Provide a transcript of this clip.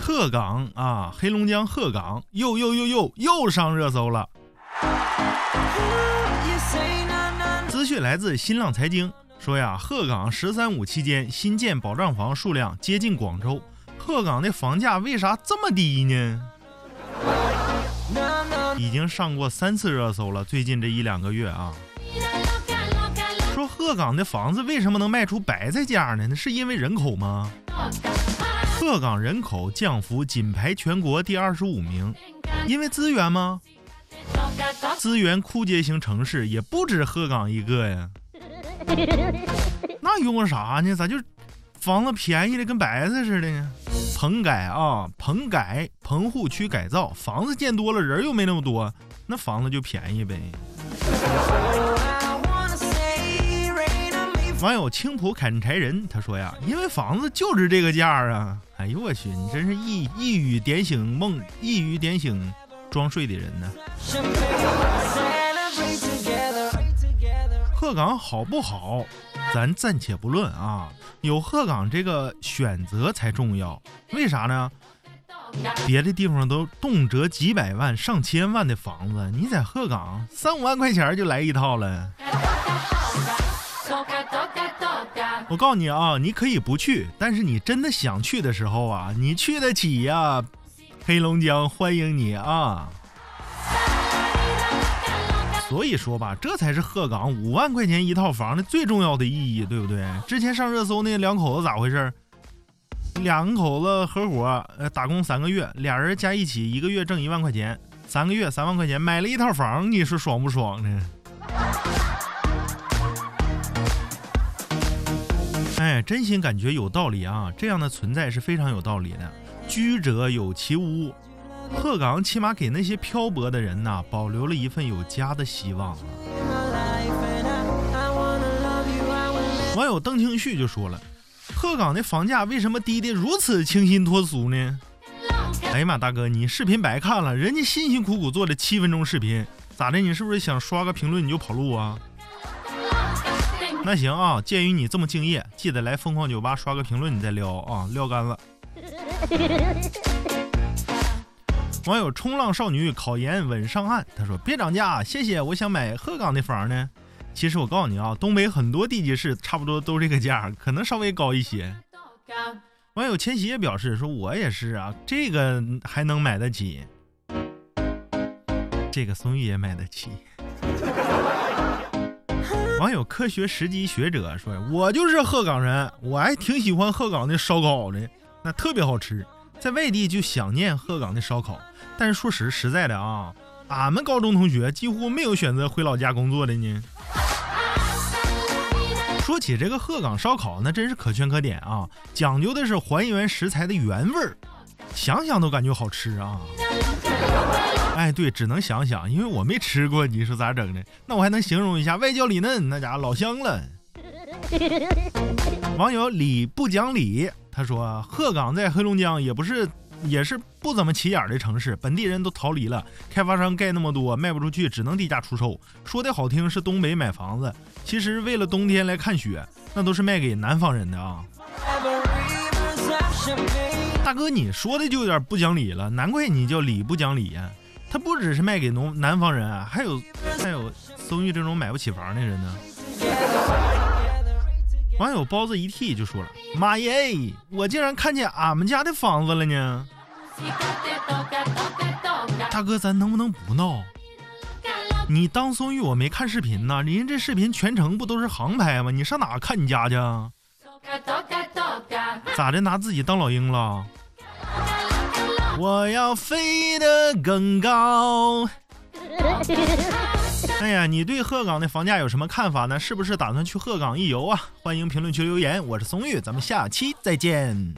鹤岗啊，黑龙江鹤岗又又又又又上热搜了。资讯来自新浪财经，说呀，鹤岗“十三五”期间新建保障房数量接近广州。鹤岗的房价为啥这么低呢？已经上过三次热搜了，最近这一两个月啊。说鹤岗的房子为什么能卖出白菜价呢？那是因为人口吗？鹤岗人口降幅仅排全国第二十五名，因为资源吗？资源枯竭型城市也不止鹤岗一个呀。那用啥呢？咋就房子便宜的跟白菜似的呢？棚改啊，棚改，棚户区改造，房子建多了，人又没那么多，那房子就便宜呗。网友青浦砍柴人他说呀，因为房子就值这个价啊！哎呦我去，你真是一一语点醒梦，一语点醒装睡的人呢。鹤岗好不好，咱暂且不论啊，有鹤岗这个选择才重要。为啥呢？别的地方都动辄几百万、上千万的房子，你在鹤岗三五万块钱就来一套了。我告诉你啊，你可以不去，但是你真的想去的时候啊，你去得起呀！黑龙江欢迎你啊！所以说吧，这才是鹤岗五万块钱一套房的最重要的意义，对不对？之前上热搜那两口子咋回事？两口子合伙呃打工三个月，俩人加一起一个月挣一万块钱，三个月三万块钱买了一套房，你说爽不爽呢？真心感觉有道理啊！这样的存在是非常有道理的。居者有其屋，鹤岗起码给那些漂泊的人呐，保留了一份有家的希望啊。网友邓清旭就说了：“鹤岗的房价为什么低得如此清新脱俗呢？”哎呀妈，大哥，你视频白看了，人家辛辛苦苦做的七分钟视频，咋的？你是不是想刷个评论你就跑路啊？那行啊，鉴于你这么敬业，记得来疯狂酒吧刷个评论，你再撩啊，撩干了。网友冲浪少女考研稳上岸，他说别涨价，谢谢，我想买鹤岗的房呢。其实我告诉你啊，东北很多地级市差不多都这个价，可能稍微高一些。网友千玺也表示说，我也是啊，这个还能买得起，这个松玉也买得起。网友科学实际学者说：“我就是鹤岗人，我还挺喜欢鹤岗的烧烤的，那特别好吃。在外地就想念鹤岗的烧烤，但是说实实在的啊，俺们高中同学几乎没有选择回老家工作的呢。说起这个鹤岗烧烤，那真是可圈可点啊，讲究的是还原食材的原味儿，想想都感觉好吃啊。”哎，对，只能想想，因为我没吃过，你说咋整的？那我还能形容一下，外焦里嫩，那家伙老香了。网友李不讲理，他说鹤岗在黑龙江也不是，也是不怎么起眼的城市，本地人都逃离了，开发商盖那么多，卖不出去，只能低价出售。说的好听是东北买房子，其实为了冬天来看雪，那都是卖给南方人的啊。大哥，你说的就有点不讲理了，难怪你叫李不讲理呀。他不只是卖给农南方人啊，还有还有松玉这种买不起房的人呢。网友包子一替就说了：“妈耶，我竟然看见俺们家的房子了呢！”大哥，咱能不能不闹？你当松玉我没看视频呢，人家这视频全程不都是航拍吗？你上哪看你家去啊？咋的？拿自己当老鹰了？我要飞得更高。哎呀，你对鹤岗的房价有什么看法呢？是不是打算去鹤岗一游啊？欢迎评论区留言。我是松玉，咱们下期再见。